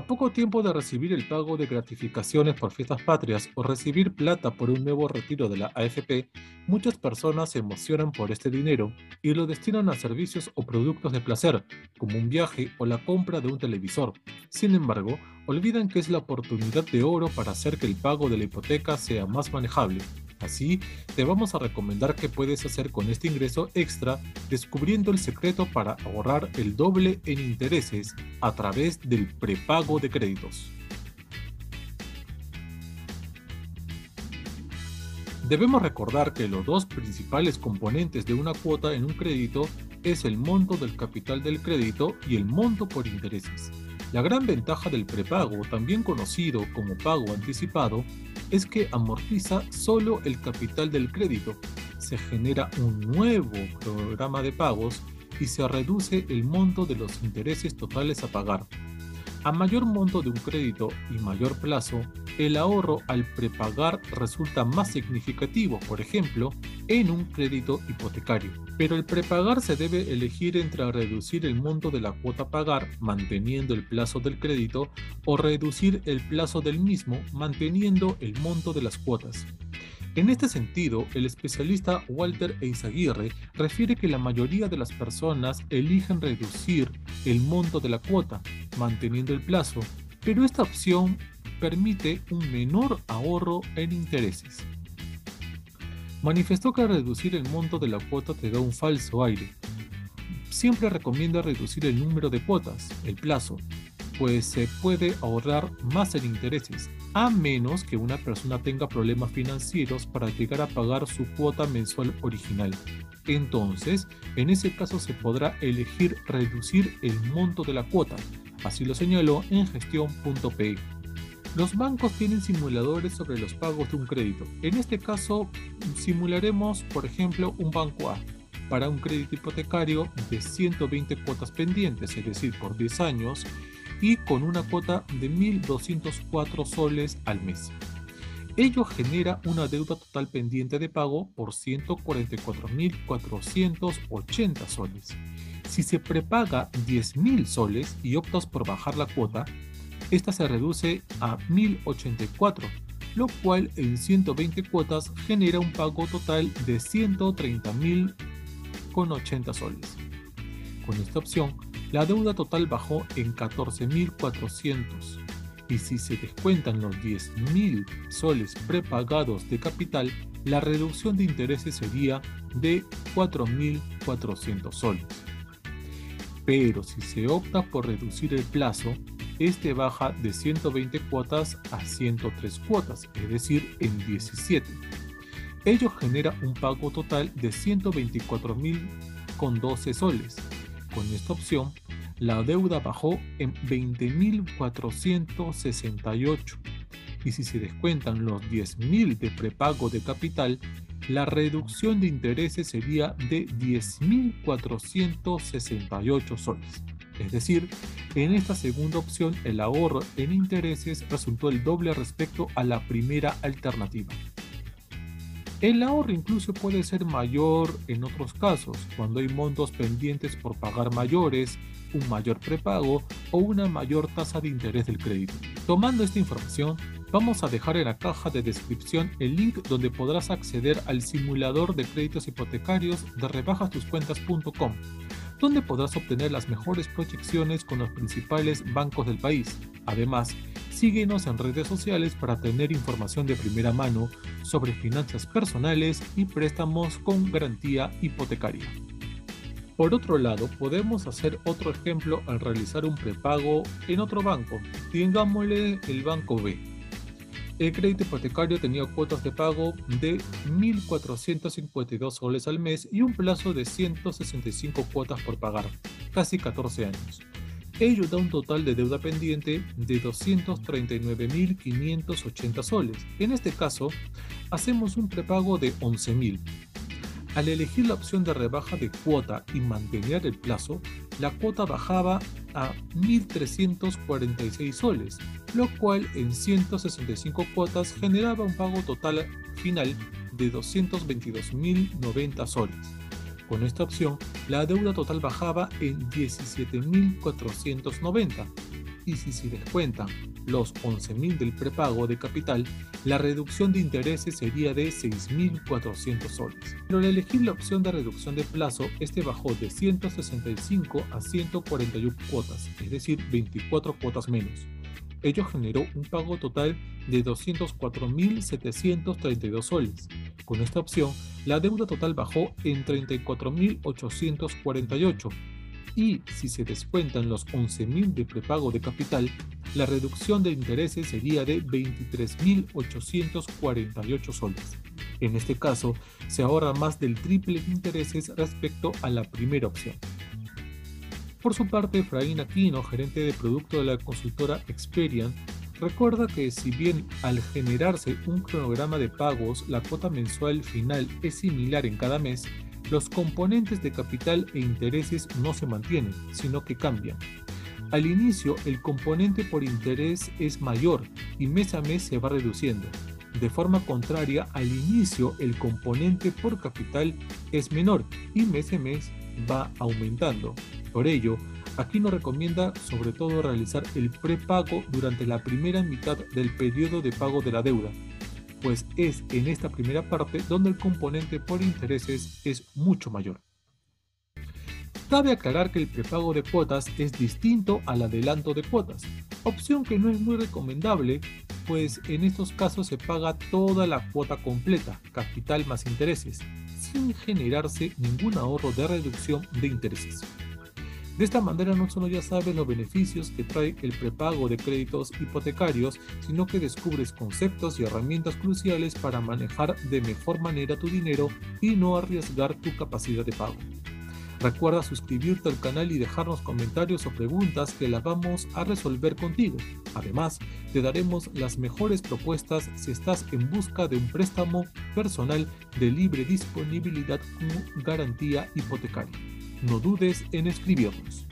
A poco tiempo de recibir el pago de gratificaciones por fiestas patrias o recibir plata por un nuevo retiro de la AFP, muchas personas se emocionan por este dinero y lo destinan a servicios o productos de placer, como un viaje o la compra de un televisor. Sin embargo, olvidan que es la oportunidad de oro para hacer que el pago de la hipoteca sea más manejable Así, te vamos a recomendar qué puedes hacer con este ingreso extra descubriendo el secreto para ahorrar el doble en intereses a través del prepago de créditos. Debemos recordar que los dos principales componentes de una cuota en un crédito es el monto del capital del crédito y el monto por intereses. La gran ventaja del prepago, también conocido como pago anticipado, es que amortiza solo el capital del crédito, se genera un nuevo programa de pagos y se reduce el monto de los intereses totales a pagar. A mayor monto de un crédito y mayor plazo, el ahorro al prepagar resulta más significativo, por ejemplo, en un crédito hipotecario. Pero el prepagar se debe elegir entre reducir el monto de la cuota pagar manteniendo el plazo del crédito o reducir el plazo del mismo manteniendo el monto de las cuotas. En este sentido, el especialista Walter Eizaguirre refiere que la mayoría de las personas eligen reducir el monto de la cuota, manteniendo el plazo, pero esta opción permite un menor ahorro en intereses. Manifestó que reducir el monto de la cuota te da un falso aire. Siempre recomienda reducir el número de cuotas, el plazo, pues se puede ahorrar más en intereses, a menos que una persona tenga problemas financieros para llegar a pagar su cuota mensual original. Entonces, en ese caso se podrá elegir reducir el monto de la cuota, así lo señaló en gestión.pe. Los bancos tienen simuladores sobre los pagos de un crédito. En este caso, simularemos, por ejemplo, un banco A para un crédito hipotecario de 120 cuotas pendientes, es decir, por 10 años, y con una cuota de 1.204 soles al mes. Ello genera una deuda total pendiente de pago por 144.480 soles. Si se prepaga 10.000 soles y optas por bajar la cuota, esta se reduce a 1.084, lo cual en 120 cuotas genera un pago total de 130.080 soles. Con esta opción, la deuda total bajó en 14.400 y si se descuentan los 10.000 soles prepagados de capital, la reducción de intereses sería de 4.400 soles. Pero si se opta por reducir el plazo, este baja de 120 cuotas a 103 cuotas, es decir, en 17. Ello genera un pago total de 124.000 con 12 soles, con esta opción, la deuda bajó en 20.468 y si se descuentan los 10.000 de prepago de capital, la reducción de intereses sería de 10.468 soles. Es decir, en esta segunda opción el ahorro en intereses resultó el doble respecto a la primera alternativa. El ahorro incluso puede ser mayor en otros casos, cuando hay montos pendientes por pagar mayores, un mayor prepago o una mayor tasa de interés del crédito. Tomando esta información, vamos a dejar en la caja de descripción el link donde podrás acceder al simulador de créditos hipotecarios de rebajastuscuentas.com, donde podrás obtener las mejores proyecciones con los principales bancos del país. Además, Síguenos en redes sociales para tener información de primera mano sobre finanzas personales y préstamos con garantía hipotecaria. Por otro lado, podemos hacer otro ejemplo al realizar un prepago en otro banco, tengámosle el banco B. El crédito hipotecario tenía cuotas de pago de 1.452 soles al mes y un plazo de 165 cuotas por pagar, casi 14 años. Ello da un total de deuda pendiente de 239.580 soles. En este caso, hacemos un prepago de 11.000. Al elegir la opción de rebaja de cuota y mantener el plazo, la cuota bajaba a 1.346 soles, lo cual en 165 cuotas generaba un pago total final de 222.090 soles. Con esta opción, la deuda total bajaba en 17.490 y si se descuentan los 11.000 del prepago de capital, la reducción de intereses sería de 6.400 soles. Pero al elegir la opción de reducción de plazo, este bajó de 165 a 141 cuotas, es decir, 24 cuotas menos. Ello generó un pago total de 204.732 soles. Con esta opción, la deuda total bajó en 34.848 y si se descuentan los 11.000 de prepago de capital, la reducción de intereses sería de 23.848 soles. En este caso, se ahorra más del triple de intereses respecto a la primera opción. Por su parte, Efraín Aquino, gerente de producto de la consultora Experian, recuerda que si bien al generarse un cronograma de pagos la cuota mensual final es similar en cada mes, los componentes de capital e intereses no se mantienen, sino que cambian. Al inicio, el componente por interés es mayor y mes a mes se va reduciendo. De forma contraria, al inicio el componente por capital es menor y mes a mes va aumentando. Por ello, aquí nos recomienda sobre todo realizar el prepago durante la primera mitad del periodo de pago de la deuda, pues es en esta primera parte donde el componente por intereses es mucho mayor. Cabe aclarar que el prepago de cuotas es distinto al adelanto de cuotas, opción que no es muy recomendable, pues en estos casos se paga toda la cuota completa, capital más intereses, sin generarse ningún ahorro de reducción de intereses. De esta manera no solo ya sabes los beneficios que trae el prepago de créditos hipotecarios, sino que descubres conceptos y herramientas cruciales para manejar de mejor manera tu dinero y no arriesgar tu capacidad de pago. Recuerda suscribirte al canal y dejarnos comentarios o preguntas que las vamos a resolver contigo. Además, te daremos las mejores propuestas si estás en busca de un préstamo personal de libre disponibilidad con garantía hipotecaria. No dudes en escribirnos.